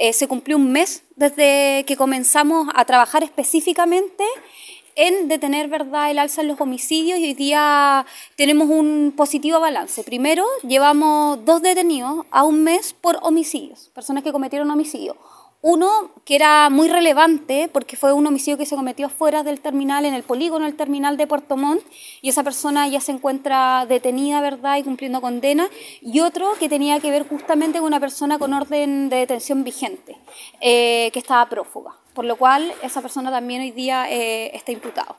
Eh, se cumplió un mes desde que comenzamos a trabajar específicamente en detener verdad el alza en los homicidios y hoy día tenemos un positivo balance. Primero, llevamos dos detenidos a un mes por homicidios, personas que cometieron homicidio. Uno que era muy relevante porque fue un homicidio que se cometió fuera del terminal, en el polígono del terminal de Puerto Montt, y esa persona ya se encuentra detenida, ¿verdad?, y cumpliendo condena. Y otro que tenía que ver justamente con una persona con orden de detención vigente, eh, que estaba prófuga, por lo cual esa persona también hoy día eh, está imputado.